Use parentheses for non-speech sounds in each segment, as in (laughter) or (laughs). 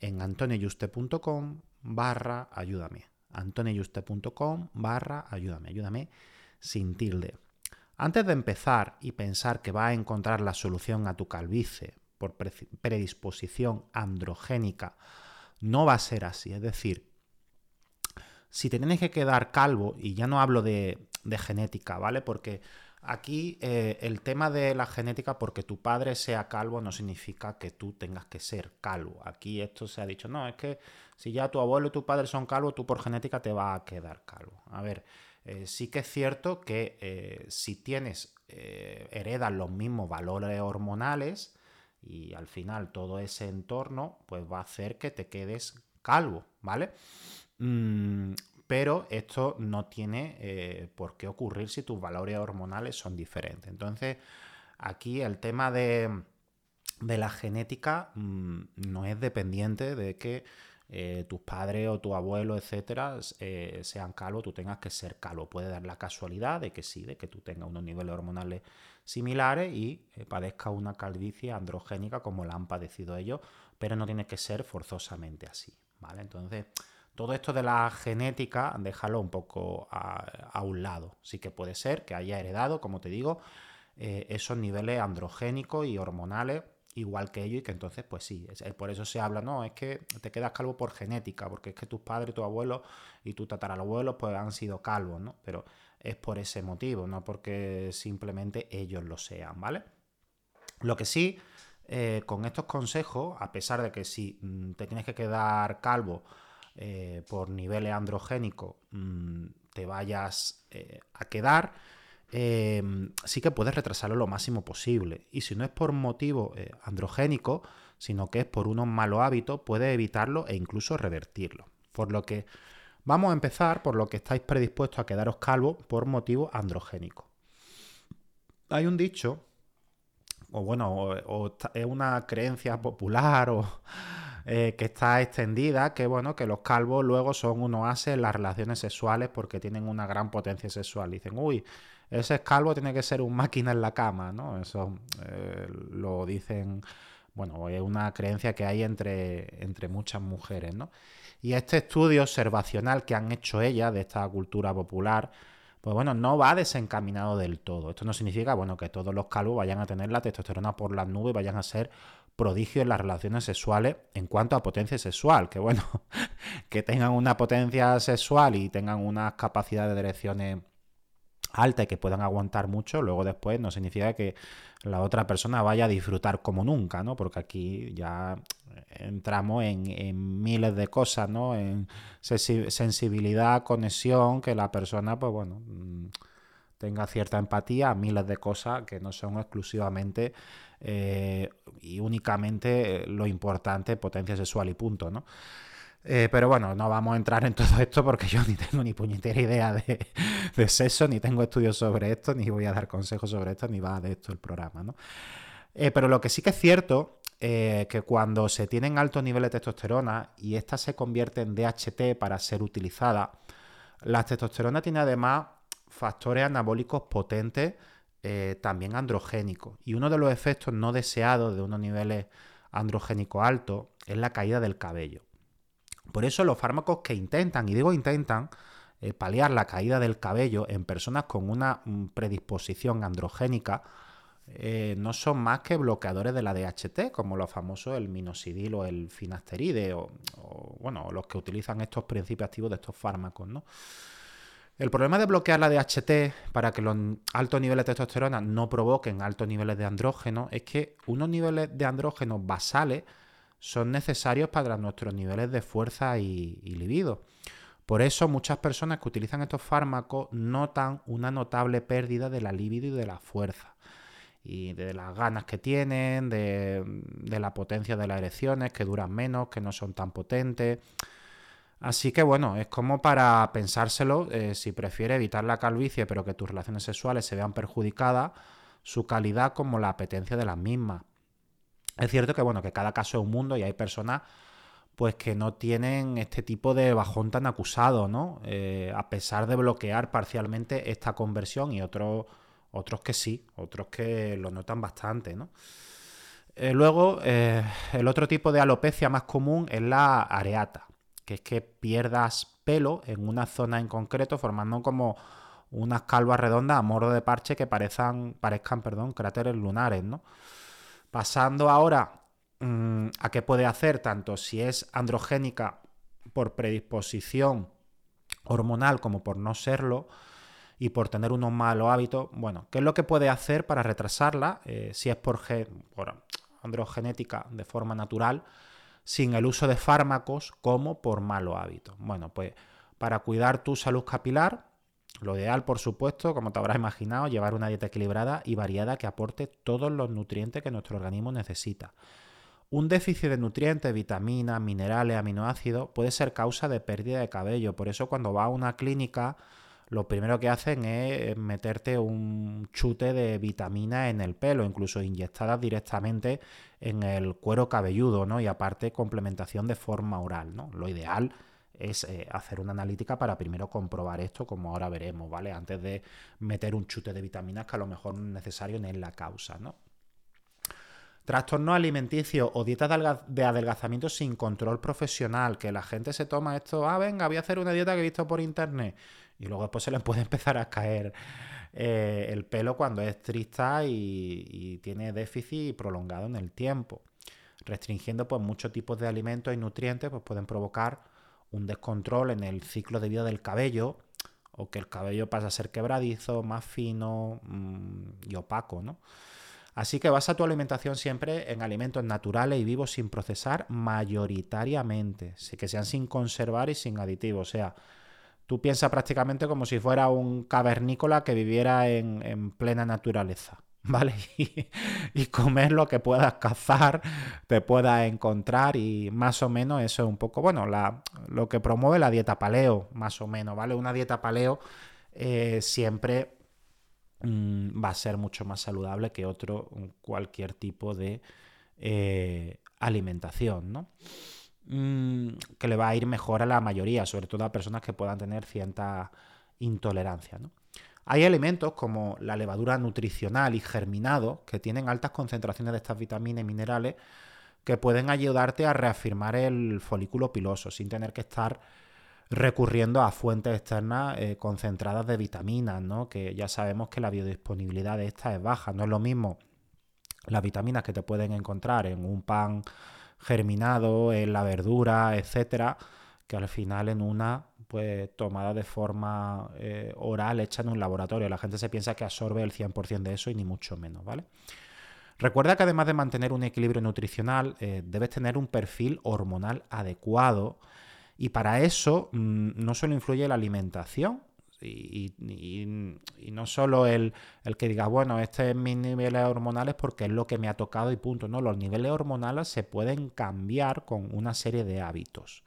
en antonioyuste.com barra ayúdame. antonioyuste.com barra ayúdame. Ayúdame sin tilde. Antes de empezar y pensar que va a encontrar la solución a tu calvicie por predisposición androgénica, no va a ser así. Es decir, si te tienes que quedar calvo, y ya no hablo de, de genética, ¿vale? Porque Aquí eh, el tema de la genética, porque tu padre sea calvo, no significa que tú tengas que ser calvo. Aquí esto se ha dicho, no, es que si ya tu abuelo y tu padre son calvos, tú por genética te va a quedar calvo. A ver, eh, sí que es cierto que eh, si tienes, heredas los mismos valores hormonales y al final todo ese entorno, pues va a hacer que te quedes calvo, ¿vale? Mm, pero esto no tiene eh, por qué ocurrir si tus valores hormonales son diferentes. Entonces, aquí el tema de, la genética mm, no es dependiente de que eh, tus padres o tu abuelo, etcétera, eh, sean calvos, tú tengas que ser calvo. Puede dar la casualidad de que sí, de que tú tengas unos niveles hormonales similares y padezca una calvicie androgénica como la han padecido ellos, pero no tiene que ser forzosamente así, ¿vale? Entonces, todo esto de la genética, déjalo un poco a, un lado. Sí que puede ser que haya heredado, como te digo, eh, esos niveles androgénicos y hormonales igual que ellos y que entonces, pues sí, por eso se habla, no, es que te quedas calvo por genética, porque es que tus padres, tu abuelo y tu tatarabuelo pues han sido calvos, ¿no? Pero es por ese motivo, no porque simplemente ellos lo sean, ¿vale? Lo que sí, eh, con estos consejos, a pesar de que si mm, te tienes que quedar calvo, eh, por niveles androgénicos mm, te vayas eh, a quedar, eh, sí que puedes retrasarlo lo máximo posible. Y si no es por motivo androgénico, sino que es por unos malos hábitos, puedes evitarlo e incluso revertirlo. Por lo que vamos a empezar por lo que estáis predispuestos a quedaros calvo por motivo androgénico. Hay un dicho, o bueno, o es una creencia popular o eh, que está extendida, que bueno, que los calvos luego son unos ases en las relaciones sexuales porque tienen una gran potencia sexual. Dicen, uy, ese calvo tiene que ser un máquina en la cama, ¿no? Eso eh, lo dicen, bueno, es una creencia que hay entre, entre muchas mujeres, ¿no? Y este estudio observacional que han hecho ellas de esta cultura popular, pues bueno, no va desencaminado del todo. Esto no significa, bueno, que todos los calvos vayan a tener la testosterona por las nubes, vayan a ser prodigio en las relaciones sexuales en cuanto a potencia sexual. Que bueno, (laughs) que tengan una potencia sexual y tengan unas capacidades de erecciones altas y que puedan aguantar mucho, luego después no significa que la otra persona vaya a disfrutar como nunca, ¿no? Porque aquí ya entramos en, miles de cosas, ¿no? En sensibilidad, conexión, que la persona, pues bueno, mm, tenga cierta empatía, miles de cosas que no son exclusivamente eh, y únicamente lo importante, potencia sexual y punto, ¿no? Eh, pero bueno, no vamos a entrar en (laughs) todo esto porque yo ni tengo ni puñetera idea de, sexo, ni tengo estudios sobre esto, ni voy a dar consejos sobre esto, ni va de esto el programa, ¿no? Eh, pero lo que sí que es cierto eh, que cuando se tienen altos niveles de testosterona y esta se convierte en DHT para ser utilizada, la testosterona tiene además factores anabólicos potentes, eh, también androgénicos. Y uno de los efectos no deseados de unos niveles androgénicos altos es la caída del cabello. Por eso los fármacos que intentan, y digo intentan, eh, paliar la caída del cabello en personas con una mm, predisposición androgénica, eh, no son más que bloqueadores de la DHT, como los famosos el minoxidil o el finasteride, o, bueno, los que utilizan estos principios activos de estos fármacos, ¿no? El problema de bloquear la DHT para que los altos niveles de testosterona no provoquen altos niveles de andrógeno es que unos niveles de andrógeno basales son necesarios para nuestros niveles de fuerza y, y libido. Por eso muchas personas que utilizan estos fármacos notan una notable pérdida de la libido y de la fuerza y de las ganas que tienen, de, la potencia de las erecciones, que duran menos, que no son tan potentes. Así que bueno, es como para pensárselo, eh, si prefiere evitar la calvicie pero que tus relaciones sexuales se vean perjudicadas, su calidad como la apetencia de las mismas. Es cierto que bueno, que cada caso es un mundo y hay personas pues que no tienen este tipo de bajón tan acusado, ¿no? Eh, a pesar de bloquear parcialmente esta conversión y otros otros que sí, otros que lo notan bastante, ¿no? Eh, luego, el otro tipo de alopecia más común es la areata, que es que pierdas pelo en una zona en concreto, formando como unas calvas redondas a modo de parche que parezcan, parezcan perdón, cráteres lunares, ¿no? Pasando ahora mm, a qué puede hacer, tanto si es androgénica por predisposición hormonal como por no serlo, y por tener unos malos hábitos, bueno, ¿qué es lo que puede hacer para retrasarla? Eh, si es por, por androgenética de forma natural, sin el uso de fármacos como por malos hábitos. Bueno, pues para cuidar tu salud capilar, lo ideal, por supuesto, como te habrás imaginado, llevar una dieta equilibrada y variada que aporte todos los nutrientes que nuestro organismo necesita. Un déficit de nutrientes, vitaminas, minerales, aminoácidos puede ser causa de pérdida de cabello. Por eso cuando va a una clínica lo primero que hacen es meterte un chute de vitamina en el pelo, incluso inyectadas directamente en el cuero cabelludo, ¿no? Y aparte complementación de forma oral, ¿no? Lo ideal es eh, hacer una analítica para primero comprobar esto, como ahora veremos, ¿vale? Antes de meter un chute de vitaminas que a lo mejor no es necesario ni es la causa, ¿no? Trastornos alimenticios o dietas de adelgazamiento sin control profesional, que la gente se toma esto, ah, venga, voy a hacer una dieta que he visto por internet y luego después se le puede (laughs) empezar a caer eh, el pelo cuando es trista y, tiene déficit prolongado en el tiempo. Restringiendo pues muchos tipos de alimentos y nutrientes pues pueden provocar un descontrol en el ciclo de vida del cabello o que el cabello pase a ser quebradizo, más fino mm, y opaco, ¿no? Así que basa tu alimentación siempre en alimentos naturales y vivos sin procesar mayoritariamente, que sean sin conservar y sin aditivos, o sea, Tú piensas prácticamente como si fuera un cavernícola que viviera en, plena naturaleza. (laughs) ¿Vale? Y, comer lo que puedas cazar, te puedas encontrar y más o menos eso es un poco, bueno, lo que promueve la dieta paleo, más o menos, ¿vale? Una dieta paleo eh, siempre mm, va a ser mucho más saludable que otro, cualquier tipo de eh, alimentación, ¿no? Mm, que le va a ir mejor a la mayoría, sobre todo a personas que puedan tener cierta intolerancia. Hay alimentos como la levadura nutricional y germinado que tienen altas concentraciones de estas vitaminas y minerales que pueden ayudarte a reafirmar el folículo piloso sin tener que estar recurriendo a fuentes externas eh, concentradas de vitaminas, ¿no? que ya sabemos que la biodisponibilidad de estas es baja. No es lo mismo las vitaminas que te pueden encontrar en un pan germinado en la verdura, etcétera, que al final en una pues tomada de forma eh, oral hecha en un laboratorio. La gente se piensa que absorbe el 100% de eso y ni mucho menos, ¿vale? Recuerda que además de mantener un equilibrio nutricional, eh, debes tener un perfil hormonal adecuado y para eso mm, no solo influye la alimentación, y, no solo el, que diga, bueno, este es mis niveles hormonales porque es lo que me ha tocado y punto. No, los niveles hormonales se pueden cambiar con una serie de hábitos.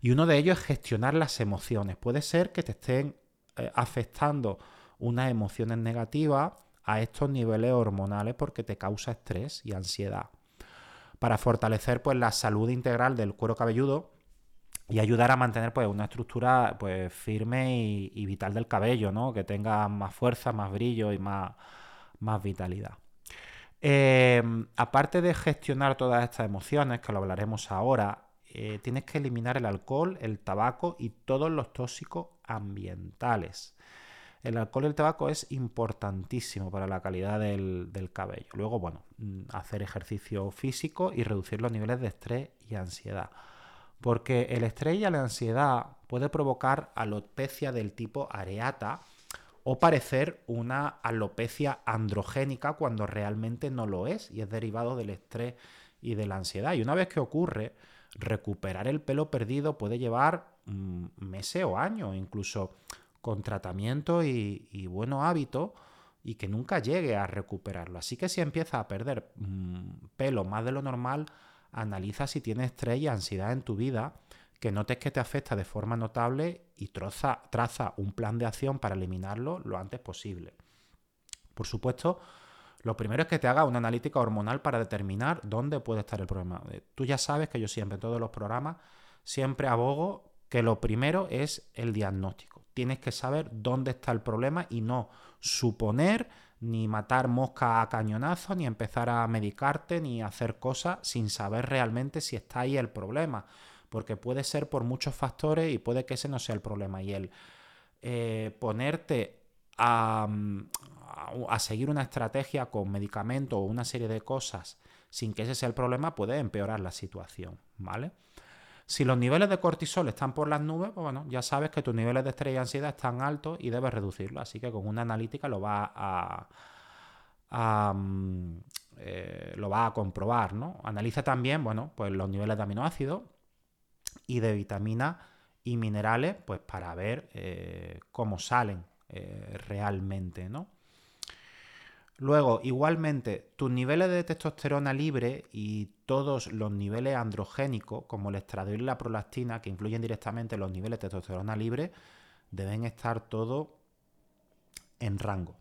Y uno de ellos es gestionar las emociones. Puede ser que te estén eh, afectando unas emociones negativas a estos niveles hormonales porque te causa estrés y ansiedad. Para fortalecer pues, la salud integral del cuero cabelludo y ayudar a mantener pues, una estructura pues, firme y, vital del cabello, ¿no? que tenga más fuerza, más brillo y más, más vitalidad. Em, aparte de gestionar todas estas emociones, que lo hablaremos ahora, eh, tienes que eliminar el alcohol, el tabaco y todos los tóxicos ambientales. El alcohol y el tabaco es importantísimo para la calidad del, cabello. Luego, bueno, mm, hacer ejercicio físico y reducir los niveles de estrés y ansiedad. Porque el estrés y la ansiedad puede provocar alopecia del tipo areata o parecer una alopecia androgénica cuando realmente no lo es y es derivado del estrés y de la ansiedad. Y una vez que ocurre, recuperar el pelo perdido puede llevar mm, meses o años, incluso con tratamiento y, buenos hábitos y que nunca llegue a recuperarlo. Así que si empieza a perder mm, pelo más de lo normal, analiza si tienes estrés y ansiedad en tu vida, que notes que te afecta de forma notable y traza, un plan de acción para eliminarlo lo antes posible. Por supuesto, lo primero es que te haga una analítica hormonal para determinar dónde puede estar el problema. Eh, tú ya sabes que yo siempre en todos los programas siempre abogo que lo primero es el diagnóstico tienes que saber dónde está el problema y no suponer ni matar mosca a cañonazo, ni empezar a medicarte, ni hacer cosas sin saber realmente si está ahí el problema. Porque puede ser por muchos factores y puede que ese no sea el problema. Y el eh, ponerte a, a, seguir una estrategia con medicamento o una serie de cosas sin que ese sea el problema puede empeorar la situación, ¿vale? Si los niveles de cortisol están por las nubes, pues bueno, ya sabes que tus niveles de estrés y ansiedad están altos y debes reducirlo. Así que con una analítica lo va a, mm, eh, a comprobar, ¿no? Analiza también, bueno, pues los niveles de aminoácidos y de vitaminas y minerales, pues para ver eh, cómo salen eh, realmente, ¿no? Luego, igualmente, tus niveles de testosterona libre y todos los niveles androgénicos, como el estradiol y la prolactina, que influyen directamente en los niveles de testosterona libre, deben estar todos en rango.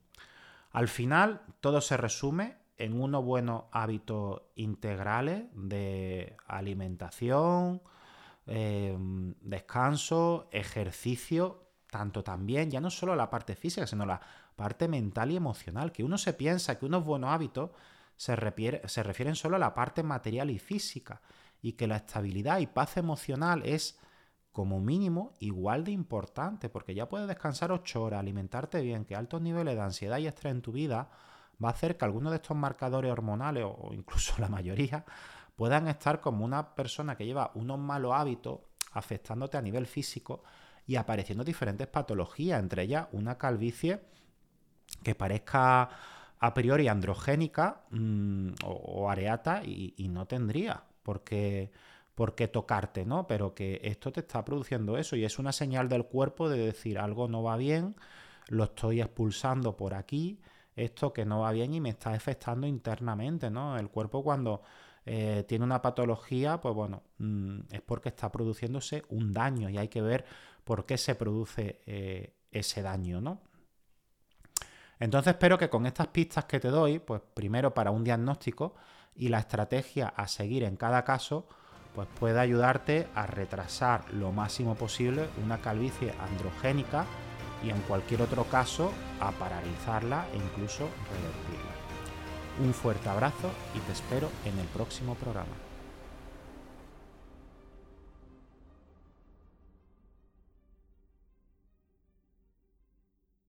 Al final, todo se resume en unos buenos hábitos integrales de alimentación, em, descanso, ejercicio, tanto también, ya no solo la parte física, sino la parte mental y emocional, que uno se piensa que unos buenos hábitos se, se refieren solo a la parte material y física, y que la estabilidad y paz emocional es como mínimo igual de importante, porque ya puedes descansar ocho horas, alimentarte bien, que altos niveles de ansiedad y estrés en tu vida va a hacer que algunos de estos marcadores hormonales, o incluso la mayoría, puedan estar como una persona que lleva unos malos hábitos afectándote a nivel físico y apareciendo diferentes patologías, entre ellas una calvicie que parezca a priori androgénica mm, o, areata y, no tendría por qué, tocarte, ¿no? Pero que esto te está produciendo eso y es una señal del cuerpo de decir algo no va bien, lo estoy expulsando por aquí, esto que no va bien y me está afectando internamente, ¿no? El cuerpo cuando eh, tiene una patología, pues bueno, mm, es porque está produciéndose un daño y hay que ver por qué se produce eh, ese daño, ¿no? Entonces espero que con estas pistas que te doy, pues primero para un diagnóstico y la estrategia a seguir en cada caso, pues pueda ayudarte a retrasar lo máximo posible una calvicie androgénica y en cualquier otro caso a paralizarla e incluso revertirla. Un fuerte abrazo y te espero en el próximo programa.